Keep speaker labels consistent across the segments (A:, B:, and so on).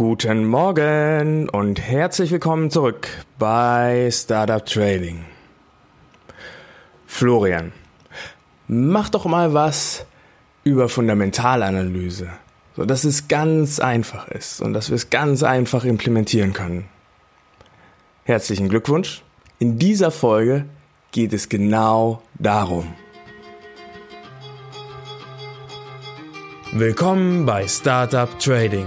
A: Guten Morgen und herzlich willkommen zurück bei Startup Trading. Florian, mach doch mal was über Fundamentalanalyse, so dass es ganz einfach ist und dass wir es ganz einfach implementieren können. Herzlichen Glückwunsch. In dieser Folge geht es genau darum. Willkommen bei Startup Trading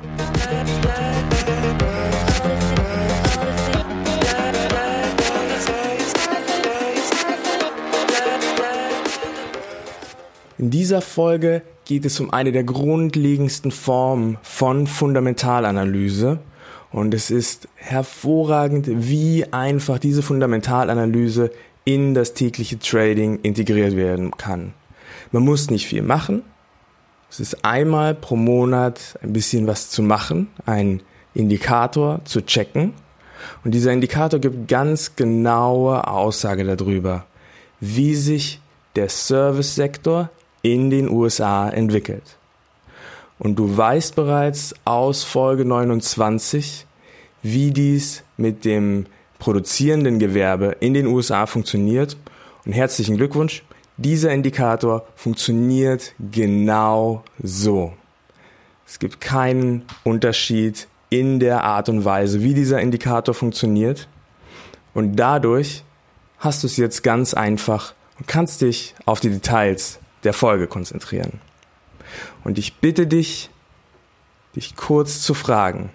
A: In dieser Folge geht es um eine der grundlegendsten Formen von Fundamentalanalyse. Und es ist hervorragend, wie einfach diese Fundamentalanalyse in das tägliche Trading integriert werden kann. Man muss nicht viel machen. Es ist einmal pro Monat ein bisschen was zu machen, ein Indikator zu checken. Und dieser Indikator gibt ganz genaue Aussage darüber, wie sich der Service-Sektor in den USA entwickelt. Und du weißt bereits aus Folge 29, wie dies mit dem produzierenden Gewerbe in den USA funktioniert. Und herzlichen Glückwunsch, dieser Indikator funktioniert genau so. Es gibt keinen Unterschied in der Art und Weise, wie dieser Indikator funktioniert. Und dadurch hast du es jetzt ganz einfach und kannst dich auf die Details der Folge konzentrieren. Und ich bitte dich, dich kurz zu fragen,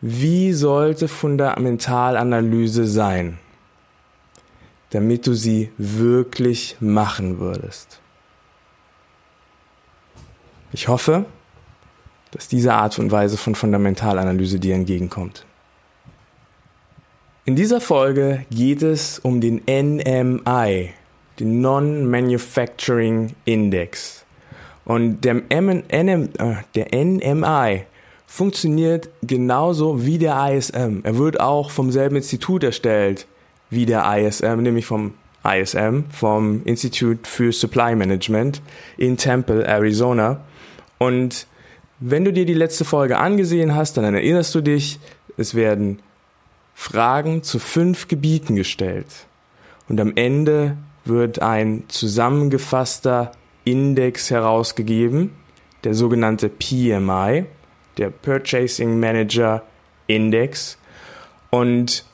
A: wie sollte Fundamentalanalyse sein, damit du sie wirklich machen würdest? Ich hoffe, dass diese Art und Weise von Fundamentalanalyse dir entgegenkommt. In dieser Folge geht es um den NMI, den Non-Manufacturing Index. Und der, M NM, äh, der NMI funktioniert genauso wie der ISM. Er wird auch vom selben Institut erstellt wie der ISM, nämlich vom ISM, vom Institute für Supply Management in Temple, Arizona. Und wenn du dir die letzte Folge angesehen hast, dann erinnerst du dich, es werden Fragen zu fünf Gebieten gestellt. Und am Ende wird ein zusammengefasster Index herausgegeben, der sogenannte PMI, der Purchasing Manager Index. Und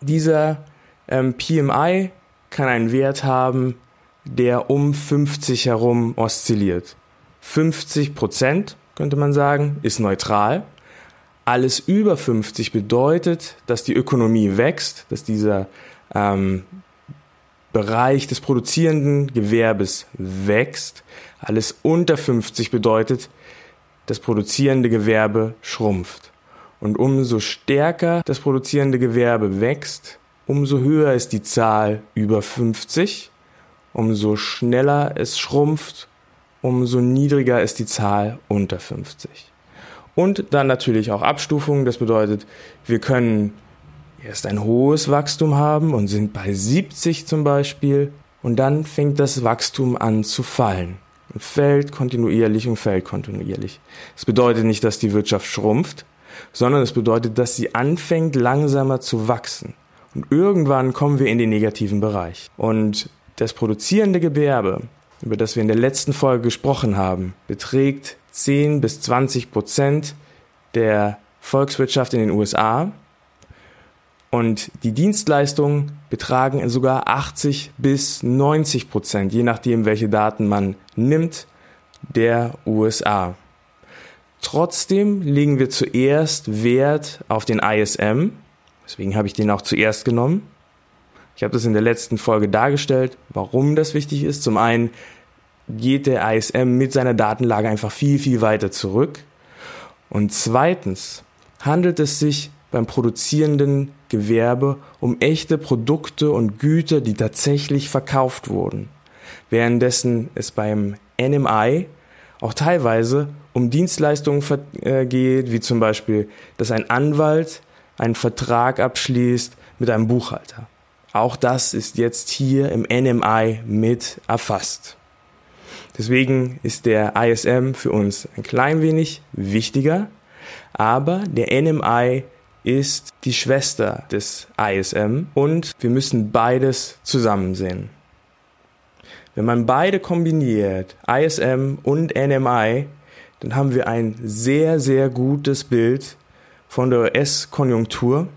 A: dieser ähm, PMI kann einen Wert haben, der um 50 herum oszilliert. 50 Prozent, könnte man sagen, ist neutral. Alles über 50 bedeutet, dass die Ökonomie wächst, dass dieser ähm, Bereich des produzierenden Gewerbes wächst. Alles unter 50 bedeutet, das produzierende Gewerbe schrumpft. Und umso stärker das produzierende Gewerbe wächst, umso höher ist die Zahl über 50, umso schneller es schrumpft, umso niedriger ist die Zahl unter 50. Und dann natürlich auch Abstufungen, das bedeutet, wir können erst ein hohes Wachstum haben und sind bei 70 zum Beispiel und dann fängt das Wachstum an zu fallen. Und fällt kontinuierlich und fällt kontinuierlich. Das bedeutet nicht, dass die Wirtschaft schrumpft, sondern es bedeutet, dass sie anfängt langsamer zu wachsen. Und irgendwann kommen wir in den negativen Bereich. Und das produzierende Gewerbe, über das wir in der letzten Folge gesprochen haben, beträgt 10 bis 20 Prozent der Volkswirtschaft in den USA und die Dienstleistungen betragen sogar 80 bis 90 Prozent, je nachdem, welche Daten man nimmt, der USA. Trotzdem legen wir zuerst Wert auf den ISM, deswegen habe ich den auch zuerst genommen. Ich habe das in der letzten Folge dargestellt, warum das wichtig ist. Zum einen geht der ISM mit seiner Datenlage einfach viel, viel weiter zurück. Und zweitens handelt es sich beim produzierenden Gewerbe um echte Produkte und Güter, die tatsächlich verkauft wurden, währenddessen es beim NMI auch teilweise um Dienstleistungen äh, geht, wie zum Beispiel, dass ein Anwalt einen Vertrag abschließt mit einem Buchhalter. Auch das ist jetzt hier im NMI mit erfasst. Deswegen ist der ISM für uns ein klein wenig wichtiger, aber der NMI ist die Schwester des ISM und wir müssen beides zusammen sehen. Wenn man beide kombiniert, ISM und NMI, dann haben wir ein sehr, sehr gutes Bild von der US-Konjunktur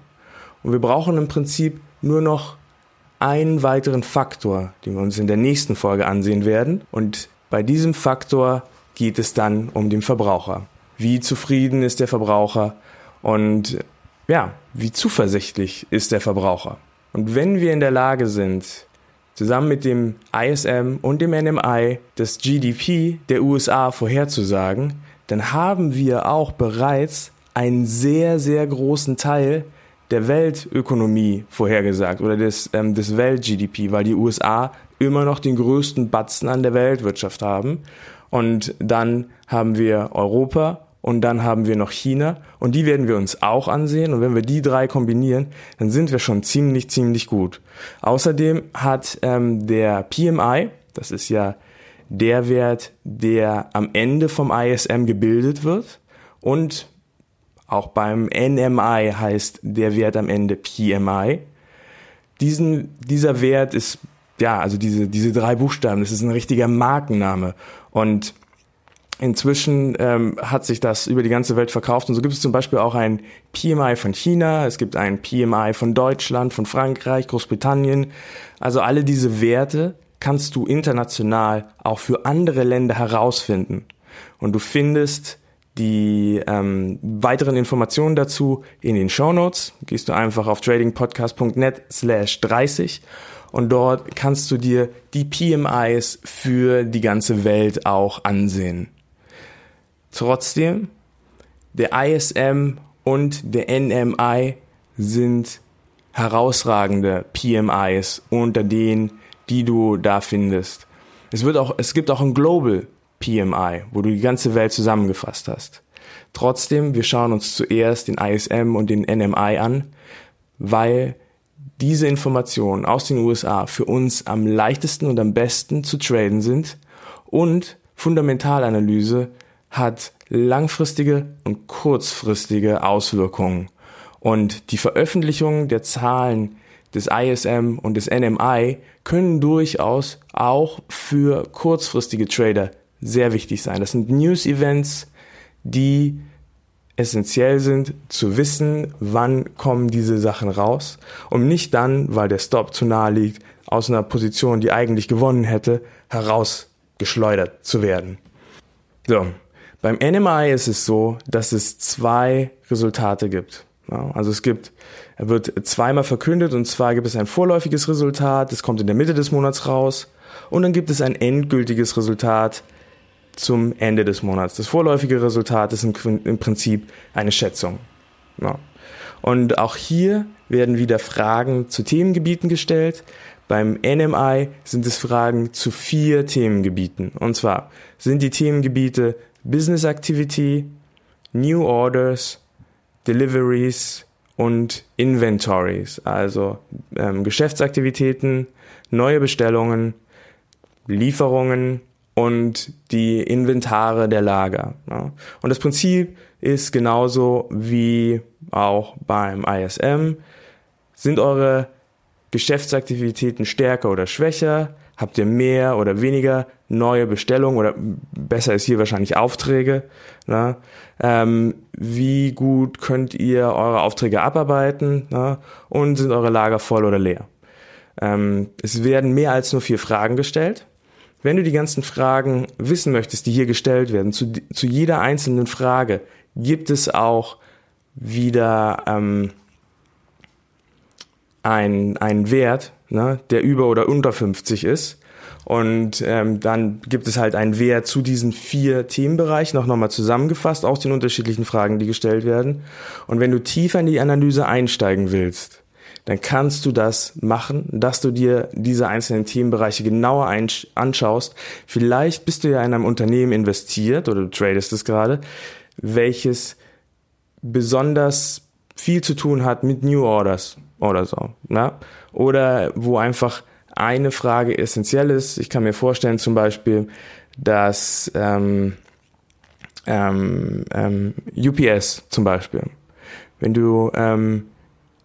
A: und wir brauchen im Prinzip nur noch einen weiteren Faktor, den wir uns in der nächsten Folge ansehen werden. Und bei diesem Faktor geht es dann um den Verbraucher. Wie zufrieden ist der Verbraucher und ja, wie zuversichtlich ist der Verbraucher? Und wenn wir in der Lage sind, zusammen mit dem ISM und dem NMI das GDP der USA vorherzusagen, dann haben wir auch bereits einen sehr, sehr großen Teil der Weltökonomie vorhergesagt oder des, ähm, des Welt-GDP, weil die USA immer noch den größten Batzen an der Weltwirtschaft haben. Und dann haben wir Europa und dann haben wir noch China und die werden wir uns auch ansehen und wenn wir die drei kombinieren, dann sind wir schon ziemlich, ziemlich gut. Außerdem hat ähm, der PMI, das ist ja der Wert, der am Ende vom ISM gebildet wird und auch beim NMI heißt der Wert am Ende PMI. Diesen, dieser Wert ist, ja, also diese, diese drei Buchstaben, das ist ein richtiger Markenname und Inzwischen ähm, hat sich das über die ganze Welt verkauft und so gibt es zum Beispiel auch ein PMI von China, es gibt ein PMI von Deutschland, von Frankreich, Großbritannien. Also alle diese Werte kannst du international auch für andere Länder herausfinden. Und du findest die ähm, weiteren Informationen dazu in den Show Notes. Gehst du einfach auf tradingpodcast.net slash 30 und dort kannst du dir die PMIs für die ganze Welt auch ansehen. Trotzdem, der ISM und der NMI sind herausragende PMIs unter denen, die du da findest. Es wird auch, es gibt auch ein Global PMI, wo du die ganze Welt zusammengefasst hast. Trotzdem, wir schauen uns zuerst den ISM und den NMI an, weil diese Informationen aus den USA für uns am leichtesten und am besten zu traden sind und Fundamentalanalyse hat langfristige und kurzfristige Auswirkungen. Und die Veröffentlichung der Zahlen des ISM und des NMI können durchaus auch für kurzfristige Trader sehr wichtig sein. Das sind News-Events, die essentiell sind, zu wissen, wann kommen diese Sachen raus, um nicht dann, weil der Stop zu nahe liegt, aus einer Position, die eigentlich gewonnen hätte, herausgeschleudert zu werden. So, beim NMI ist es so, dass es zwei Resultate gibt. Also es gibt, er wird zweimal verkündet und zwar gibt es ein vorläufiges Resultat, das kommt in der Mitte des Monats raus und dann gibt es ein endgültiges Resultat zum Ende des Monats. Das vorläufige Resultat ist im, Prinzip eine Schätzung. Und auch hier werden wieder Fragen zu Themengebieten gestellt. Beim NMI sind es Fragen zu vier Themengebieten. Und zwar sind die Themengebiete Business Activity, New Orders, Deliveries und Inventories, also ähm, Geschäftsaktivitäten, neue Bestellungen, Lieferungen und die Inventare der Lager. Ja. Und das Prinzip ist genauso wie auch beim ISM. Sind eure Geschäftsaktivitäten stärker oder schwächer? Habt ihr mehr oder weniger neue Bestellungen oder besser ist hier wahrscheinlich Aufträge? Ne? Ähm, wie gut könnt ihr eure Aufträge abarbeiten? Ne? Und sind eure Lager voll oder leer? Ähm, es werden mehr als nur vier Fragen gestellt. Wenn du die ganzen Fragen wissen möchtest, die hier gestellt werden, zu, zu jeder einzelnen Frage gibt es auch wieder ähm, ein, ein Wert, ne, der über oder unter 50 ist. Und ähm, dann gibt es halt einen Wert zu diesen vier Themenbereichen, auch nochmal zusammengefasst aus den unterschiedlichen Fragen, die gestellt werden. Und wenn du tiefer in die Analyse einsteigen willst, dann kannst du das machen, dass du dir diese einzelnen Themenbereiche genauer anschaust. Vielleicht bist du ja in einem Unternehmen investiert oder du tradest es gerade, welches besonders viel zu tun hat mit New Orders oder so. Ne? Oder wo einfach eine Frage essentiell ist. Ich kann mir vorstellen zum Beispiel, dass ähm, ähm, ähm, UPS zum Beispiel, wenn du ähm,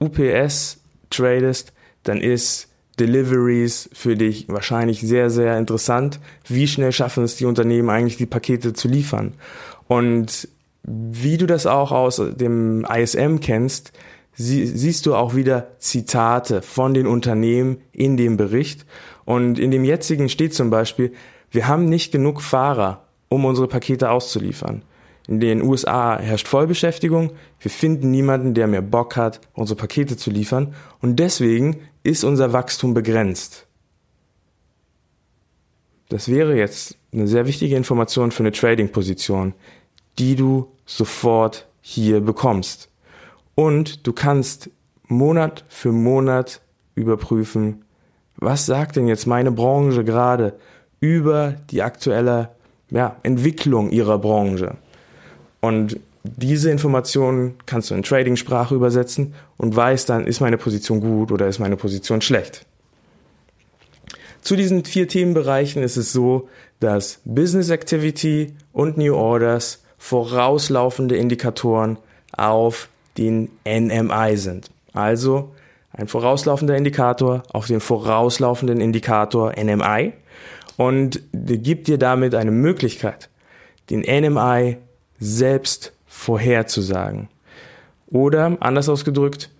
A: UPS tradest, dann ist Deliveries für dich wahrscheinlich sehr, sehr interessant. Wie schnell schaffen es die Unternehmen eigentlich, die Pakete zu liefern? Und wie du das auch aus dem ISM kennst, sie, siehst du auch wieder Zitate von den Unternehmen in dem Bericht. Und in dem jetzigen steht zum Beispiel, wir haben nicht genug Fahrer, um unsere Pakete auszuliefern. In den USA herrscht Vollbeschäftigung. Wir finden niemanden, der mehr Bock hat, unsere Pakete zu liefern. Und deswegen ist unser Wachstum begrenzt. Das wäre jetzt eine sehr wichtige Information für eine Trading-Position, die du sofort hier bekommst. Und du kannst Monat für Monat überprüfen, was sagt denn jetzt meine Branche gerade über die aktuelle ja, Entwicklung ihrer Branche. Und diese Informationen kannst du in Trading-Sprache übersetzen und weißt dann, ist meine Position gut oder ist meine Position schlecht. Zu diesen vier Themenbereichen ist es so, dass Business Activity und New Orders vorauslaufende Indikatoren auf den NMI sind. Also ein vorauslaufender Indikator auf den vorauslaufenden Indikator NMI und gibt dir damit eine Möglichkeit, den NMI selbst vorherzusagen. Oder anders ausgedrückt,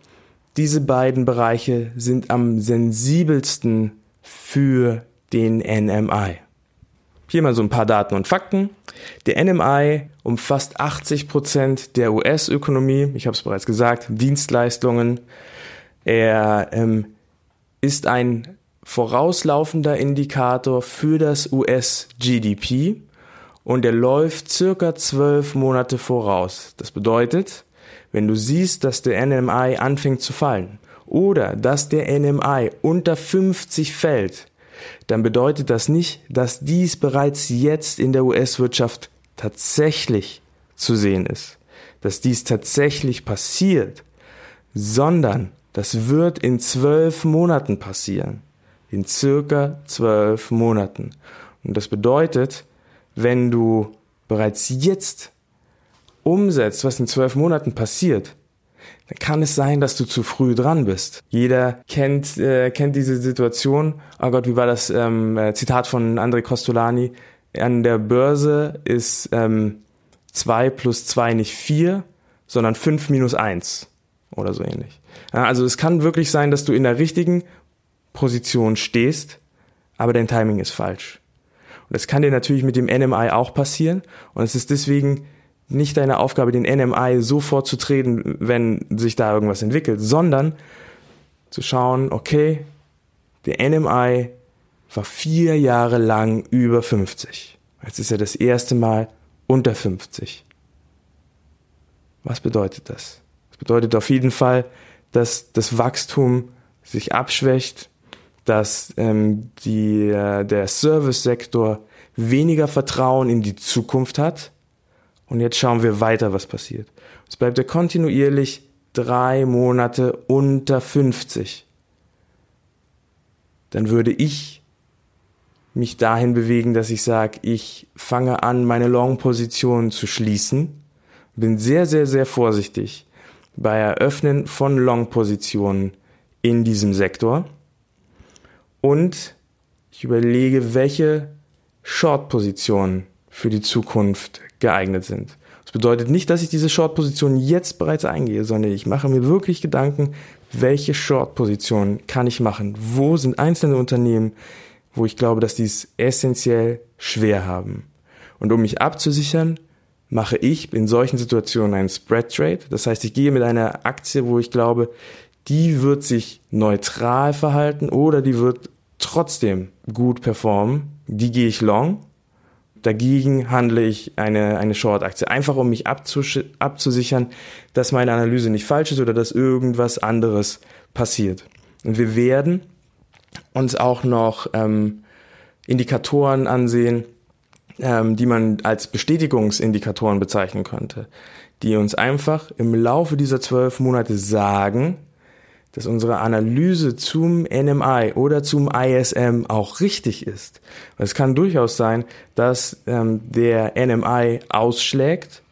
A: diese beiden Bereiche sind am sensibelsten für den NMI. Hier mal so ein paar Daten und Fakten. Der NMI umfasst 80 Prozent der US-Ökonomie. Ich habe es bereits gesagt, Dienstleistungen. Er ähm, ist ein vorauslaufender Indikator für das US-GDP und er läuft circa zwölf Monate voraus. Das bedeutet, wenn du siehst, dass der NMI anfängt zu fallen oder dass der NMI unter 50 fällt, dann bedeutet das nicht, dass dies bereits jetzt in der US-Wirtschaft tatsächlich zu sehen ist, dass dies tatsächlich passiert, sondern das wird in zwölf Monaten passieren. In circa zwölf Monaten. Und das bedeutet, wenn du bereits jetzt umsetzt, was in zwölf Monaten passiert, dann kann es sein, dass du zu früh dran bist. Jeder kennt, äh, kennt diese Situation. Oh Gott, wie war das ähm, äh, Zitat von André Costolani? An der Börse ist ähm, 2 plus 2 nicht 4, sondern 5 minus 1 oder so ähnlich. Ja, also es kann wirklich sein, dass du in der richtigen Position stehst, aber dein Timing ist falsch. Und das kann dir natürlich mit dem NMI auch passieren. Und es ist deswegen nicht deine Aufgabe, den NMI sofort zu treten, wenn sich da irgendwas entwickelt, sondern zu schauen, okay, der NMI war vier Jahre lang über 50. Jetzt ist er das erste Mal unter 50. Was bedeutet das? Das bedeutet auf jeden Fall, dass das Wachstum sich abschwächt, dass ähm, die, äh, der Service-Sektor weniger Vertrauen in die Zukunft hat und jetzt schauen wir weiter, was passiert. Jetzt bleibt er kontinuierlich drei Monate unter 50. Dann würde ich mich dahin bewegen, dass ich sage, ich fange an, meine Long-Position zu schließen. Bin sehr, sehr, sehr vorsichtig bei Eröffnen von Long-Positionen in diesem Sektor. Und ich überlege, welche Short-Positionen für die Zukunft geeignet sind. Das bedeutet nicht, dass ich diese Short-Position jetzt bereits eingehe, sondern ich mache mir wirklich Gedanken, welche Short-Position kann ich machen? Wo sind einzelne Unternehmen, wo ich glaube, dass die es essentiell schwer haben. Und um mich abzusichern, mache ich in solchen Situationen einen Spread Trade. Das heißt, ich gehe mit einer Aktie, wo ich glaube, die wird sich neutral verhalten oder die wird trotzdem gut performen. Die gehe ich long. Dagegen handle ich eine, eine Short-Aktie. Einfach um mich abzusichern, dass meine Analyse nicht falsch ist oder dass irgendwas anderes passiert. Und wir werden uns auch noch ähm, Indikatoren ansehen, ähm, die man als Bestätigungsindikatoren bezeichnen könnte, die uns einfach im Laufe dieser zwölf Monate sagen, dass unsere Analyse zum NMI oder zum ISM auch richtig ist. Es kann durchaus sein, dass ähm, der NMI ausschlägt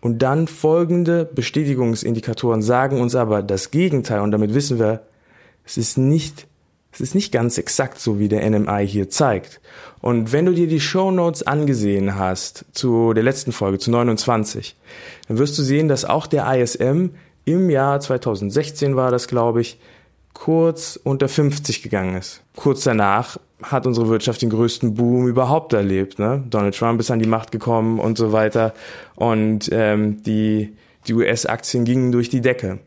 A: und dann folgende Bestätigungsindikatoren sagen uns aber das Gegenteil und damit wissen wir, es ist nicht es ist nicht ganz exakt so, wie der NMI hier zeigt. Und wenn du dir die Show Notes angesehen hast zu der letzten Folge, zu 29, dann wirst du sehen, dass auch der ISM im Jahr 2016 war das, glaube ich, kurz unter 50 gegangen ist. Kurz danach hat unsere Wirtschaft den größten Boom überhaupt erlebt. Ne? Donald Trump ist an die Macht gekommen und so weiter. Und ähm, die, die US-Aktien gingen durch die Decke.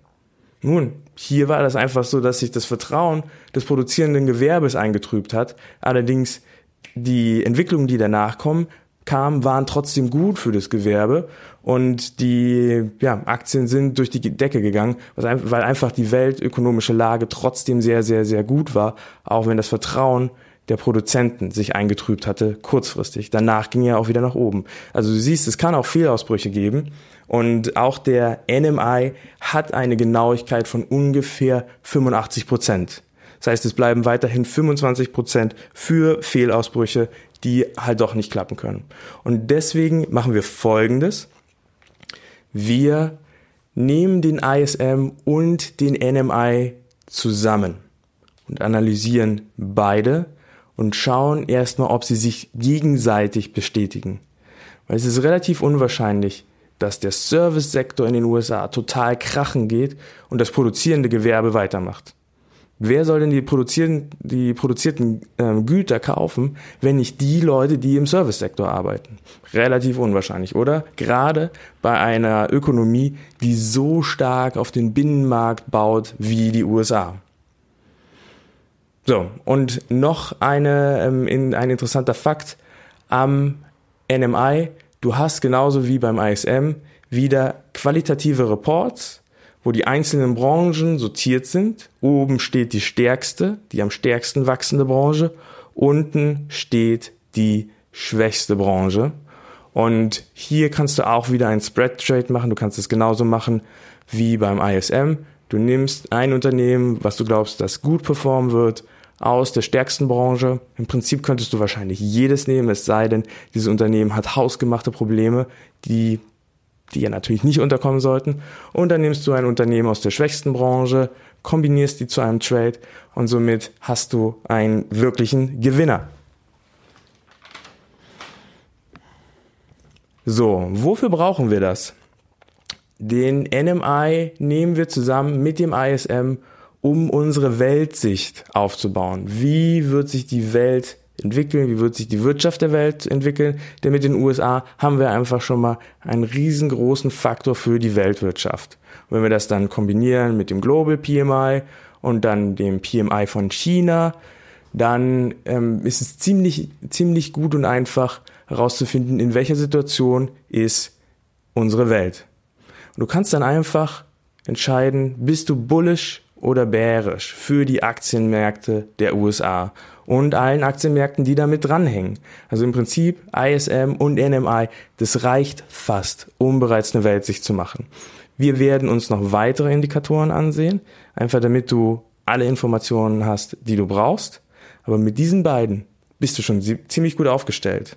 A: Nun, hier war das einfach so, dass sich das Vertrauen des produzierenden Gewerbes eingetrübt hat. Allerdings die Entwicklungen, die danach kommen, kamen, waren trotzdem gut für das Gewerbe und die ja, Aktien sind durch die Decke gegangen, weil einfach die weltökonomische Lage trotzdem sehr, sehr, sehr gut war, auch wenn das Vertrauen der Produzenten sich eingetrübt hatte, kurzfristig. Danach ging er auch wieder nach oben. Also du siehst, es kann auch Fehlausbrüche geben und auch der NMI hat eine Genauigkeit von ungefähr 85 Prozent. Das heißt, es bleiben weiterhin 25 Prozent für Fehlausbrüche, die halt doch nicht klappen können. Und deswegen machen wir Folgendes. Wir nehmen den ISM und den NMI zusammen und analysieren beide und schauen erstmal, ob sie sich gegenseitig bestätigen. Weil es ist relativ unwahrscheinlich, dass der Service-Sektor in den USA total krachen geht und das produzierende Gewerbe weitermacht. Wer soll denn die produzierten, die produzierten ähm, Güter kaufen, wenn nicht die Leute, die im Service-Sektor arbeiten? Relativ unwahrscheinlich, oder? Gerade bei einer Ökonomie, die so stark auf den Binnenmarkt baut wie die USA. So, und noch eine, ähm, in, ein interessanter Fakt am NMI. Du hast genauso wie beim ISM wieder qualitative Reports, wo die einzelnen Branchen sortiert sind. Oben steht die stärkste, die am stärksten wachsende Branche. Unten steht die schwächste Branche. Und hier kannst du auch wieder ein Spread Trade machen. Du kannst es genauso machen wie beim ISM. Du nimmst ein Unternehmen, was du glaubst, das gut performen wird, aus der stärksten Branche. Im Prinzip könntest du wahrscheinlich jedes nehmen, es sei denn, dieses Unternehmen hat hausgemachte Probleme, die, die ja natürlich nicht unterkommen sollten. Und dann nimmst du ein Unternehmen aus der schwächsten Branche, kombinierst die zu einem Trade und somit hast du einen wirklichen Gewinner. So, wofür brauchen wir das? Den NMI nehmen wir zusammen mit dem ISM um unsere Weltsicht aufzubauen. Wie wird sich die Welt entwickeln? Wie wird sich die Wirtschaft der Welt entwickeln? Denn mit den USA haben wir einfach schon mal einen riesengroßen Faktor für die Weltwirtschaft. Und wenn wir das dann kombinieren mit dem Global PMI und dann dem PMI von China, dann ähm, ist es ziemlich, ziemlich gut und einfach herauszufinden, in welcher Situation ist unsere Welt. Und du kannst dann einfach entscheiden, bist du bullish oder bärisch für die Aktienmärkte der USA und allen Aktienmärkten, die damit dranhängen. Also im Prinzip ISM und NMI, das reicht fast, um bereits eine Weltsicht zu machen. Wir werden uns noch weitere Indikatoren ansehen, einfach damit du alle Informationen hast, die du brauchst. Aber mit diesen beiden bist du schon ziemlich gut aufgestellt.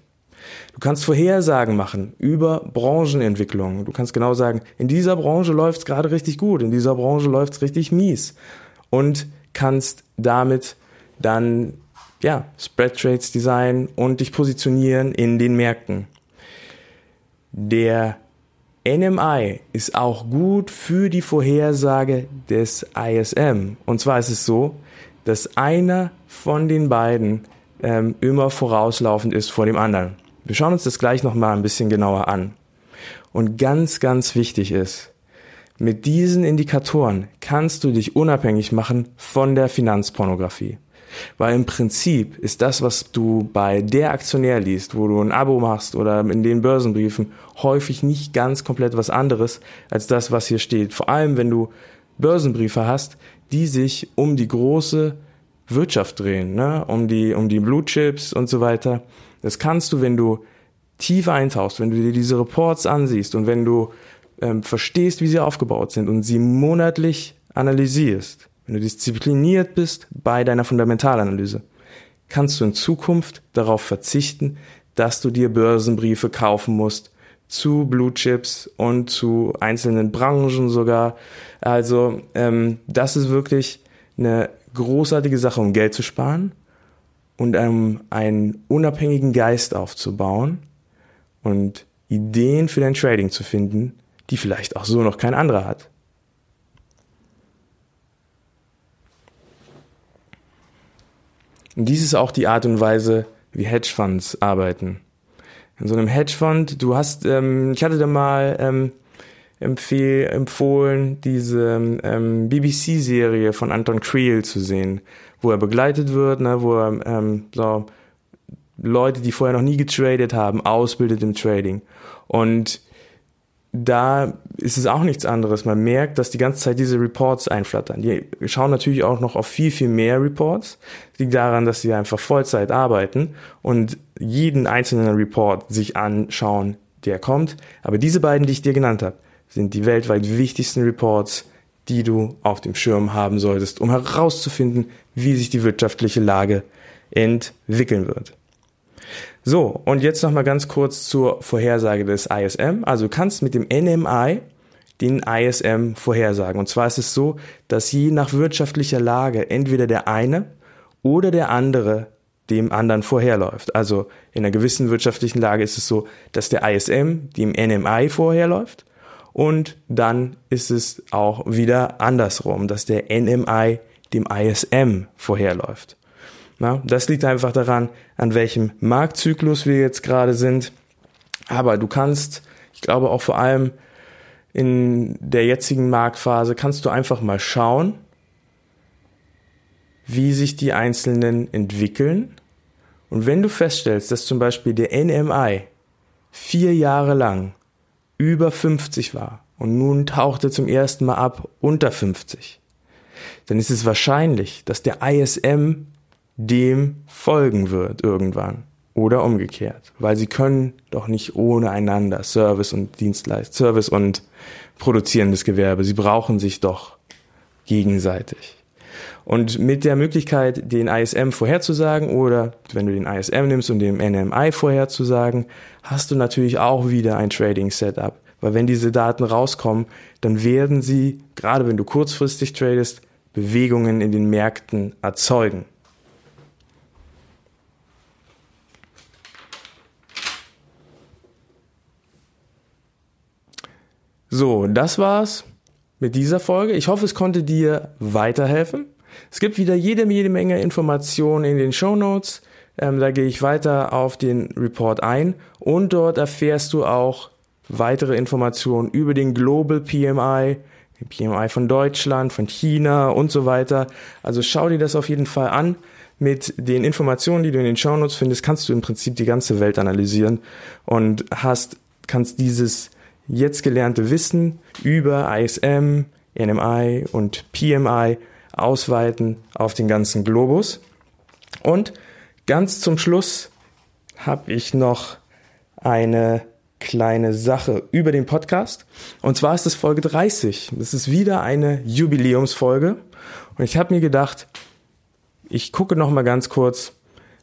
A: Du kannst Vorhersagen machen über Branchenentwicklungen. Du kannst genau sagen, in dieser Branche läuft es gerade richtig gut, in dieser Branche läuft es richtig mies. Und kannst damit dann ja, Spread Trades designen und dich positionieren in den Märkten. Der NMI ist auch gut für die Vorhersage des ISM. Und zwar ist es so, dass einer von den beiden ähm, immer vorauslaufend ist vor dem anderen. Wir schauen uns das gleich nochmal ein bisschen genauer an. Und ganz, ganz wichtig ist, mit diesen Indikatoren kannst du dich unabhängig machen von der Finanzpornografie. Weil im Prinzip ist das, was du bei der Aktionär liest, wo du ein Abo machst oder in den Börsenbriefen, häufig nicht ganz komplett was anderes als das, was hier steht. Vor allem, wenn du Börsenbriefe hast, die sich um die große Wirtschaft drehen, ne? um die, um die Blue Chips und so weiter. Das kannst du, wenn du tief eintauchst, wenn du dir diese Reports ansiehst und wenn du ähm, verstehst, wie sie aufgebaut sind und sie monatlich analysierst, wenn du diszipliniert bist bei deiner Fundamentalanalyse, kannst du in Zukunft darauf verzichten, dass du dir Börsenbriefe kaufen musst zu Blue Chips und zu einzelnen Branchen sogar. Also ähm, das ist wirklich eine großartige Sache, um Geld zu sparen und um einen unabhängigen Geist aufzubauen und Ideen für dein Trading zu finden, die vielleicht auch so noch kein anderer hat. Und dies ist auch die Art und Weise, wie Hedgefonds arbeiten. In so einem Hedgefonds, du hast, ähm, ich hatte da mal ähm, empfehl, empfohlen, diese ähm, BBC-Serie von Anton Creel zu sehen, wo er begleitet wird, ne, wo er ähm, so Leute, die vorher noch nie getradet haben, ausbildet im Trading. Und da ist es auch nichts anderes. Man merkt, dass die ganze Zeit diese Reports einflattern. Die schauen natürlich auch noch auf viel, viel mehr Reports. Das liegt daran, dass sie einfach Vollzeit arbeiten und jeden einzelnen Report sich anschauen, der kommt. Aber diese beiden, die ich dir genannt habe, sind die weltweit wichtigsten Reports, die du auf dem Schirm haben solltest, um herauszufinden, wie sich die wirtschaftliche Lage entwickeln wird. So, und jetzt nochmal ganz kurz zur Vorhersage des ISM. Also du kannst mit dem NMI den ISM vorhersagen. Und zwar ist es so, dass je nach wirtschaftlicher Lage entweder der eine oder der andere dem anderen vorherläuft. Also in einer gewissen wirtschaftlichen Lage ist es so, dass der ISM dem NMI vorherläuft und dann ist es auch wieder andersrum, dass der NMI dem ISM vorherläuft. Na, das liegt einfach daran, an welchem Marktzyklus wir jetzt gerade sind. Aber du kannst, ich glaube auch vor allem in der jetzigen Marktphase, kannst du einfach mal schauen, wie sich die einzelnen entwickeln. Und wenn du feststellst, dass zum Beispiel der NMI vier Jahre lang über 50 war und nun taucht er zum ersten Mal ab unter 50, dann ist es wahrscheinlich, dass der ISM dem folgen wird irgendwann. Oder umgekehrt. Weil sie können doch nicht ohne einander Service und Dienstleistung, Service und produzierendes Gewerbe. Sie brauchen sich doch gegenseitig. Und mit der Möglichkeit, den ISM vorherzusagen oder wenn du den ISM nimmst und den NMI vorherzusagen, hast du natürlich auch wieder ein Trading Setup. Weil wenn diese Daten rauskommen, dann werden sie, gerade wenn du kurzfristig tradest, Bewegungen in den Märkten erzeugen. So, das war's mit dieser Folge. Ich hoffe, es konnte dir weiterhelfen. Es gibt wieder jede, jede Menge Informationen in den Show Notes. Ähm, da gehe ich weiter auf den Report ein und dort erfährst du auch weitere Informationen über den Global PMI, den PMI von Deutschland, von China und so weiter. Also schau dir das auf jeden Fall an. Mit den Informationen, die du in den Show Notes findest, kannst du im Prinzip die ganze Welt analysieren und hast, kannst dieses jetzt gelernte Wissen über ISM, NMI und PMI ausweiten auf den ganzen Globus. Und ganz zum Schluss habe ich noch eine kleine Sache über den Podcast. Und zwar ist es Folge 30. Das ist wieder eine Jubiläumsfolge. Und ich habe mir gedacht, ich gucke noch mal ganz kurz,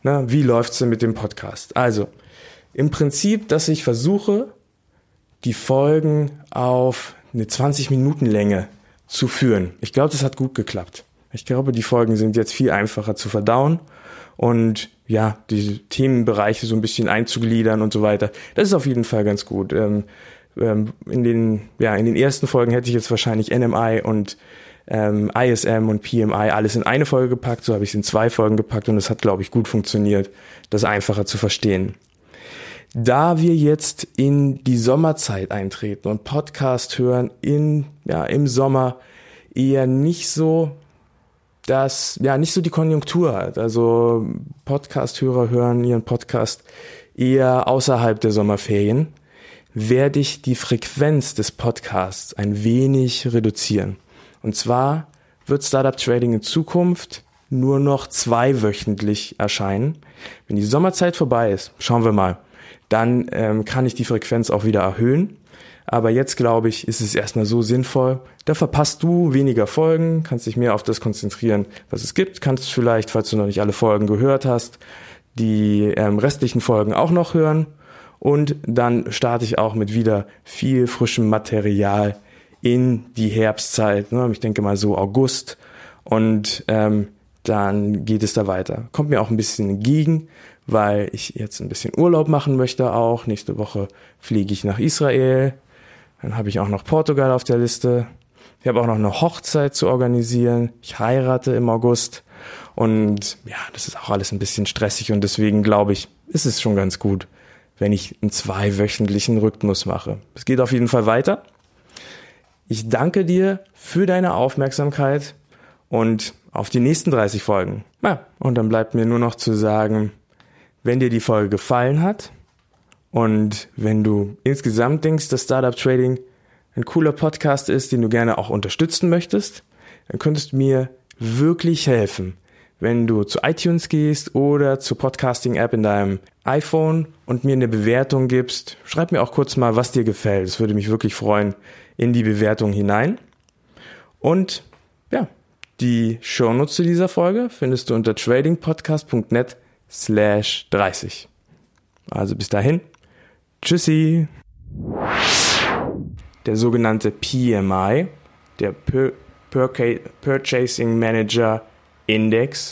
A: na, wie läuft's denn mit dem Podcast? Also, im Prinzip, dass ich versuche, die Folgen auf eine 20 Minuten Länge zu führen. Ich glaube, das hat gut geklappt. Ich glaube, die Folgen sind jetzt viel einfacher zu verdauen und ja, diese Themenbereiche so ein bisschen einzugliedern und so weiter. Das ist auf jeden Fall ganz gut. Ähm, ähm, in den, ja, in den ersten Folgen hätte ich jetzt wahrscheinlich NMI und ähm, ISM und PMI alles in eine Folge gepackt, so habe ich es in zwei Folgen gepackt und es hat, glaube ich, gut funktioniert, das einfacher zu verstehen. Da wir jetzt in die Sommerzeit eintreten und Podcast hören in, ja, im Sommer eher nicht so das, ja, nicht so die Konjunktur hat. Also Podcast-Hörer hören ihren Podcast eher außerhalb der Sommerferien, werde ich die Frequenz des Podcasts ein wenig reduzieren. Und zwar wird Startup Trading in Zukunft nur noch zweiwöchentlich erscheinen. Wenn die Sommerzeit vorbei ist, schauen wir mal, dann ähm, kann ich die Frequenz auch wieder erhöhen. Aber jetzt glaube ich, ist es erstmal so sinnvoll. Da verpasst du weniger Folgen, kannst dich mehr auf das konzentrieren, was es gibt. Kannst vielleicht, falls du noch nicht alle Folgen gehört hast, die ähm, restlichen Folgen auch noch hören. Und dann starte ich auch mit wieder viel frischem Material in die Herbstzeit. Ne? Ich denke mal so August. Und ähm, dann geht es da weiter. Kommt mir auch ein bisschen entgegen, weil ich jetzt ein bisschen Urlaub machen möchte auch. Nächste Woche fliege ich nach Israel. Dann habe ich auch noch Portugal auf der Liste. Ich habe auch noch eine Hochzeit zu organisieren. Ich heirate im August. Und ja, das ist auch alles ein bisschen stressig und deswegen glaube ich, ist es schon ganz gut, wenn ich einen zweiwöchentlichen Rhythmus mache. Es geht auf jeden Fall weiter. Ich danke dir für deine Aufmerksamkeit und auf die nächsten 30 Folgen. Ja, und dann bleibt mir nur noch zu sagen, wenn dir die Folge gefallen hat und wenn du insgesamt denkst, dass Startup Trading ein cooler Podcast ist, den du gerne auch unterstützen möchtest, dann könntest du mir wirklich helfen, wenn du zu iTunes gehst oder zur Podcasting-App in deinem iPhone und mir eine Bewertung gibst. Schreib mir auch kurz mal, was dir gefällt. Es würde mich wirklich freuen, in die Bewertung hinein. Und ja, die Shownotes zu dieser Folge findest du unter tradingpodcast.net slash 30. Also bis dahin. Tschüssi. Der sogenannte PMI, der Purchasing Manager Index,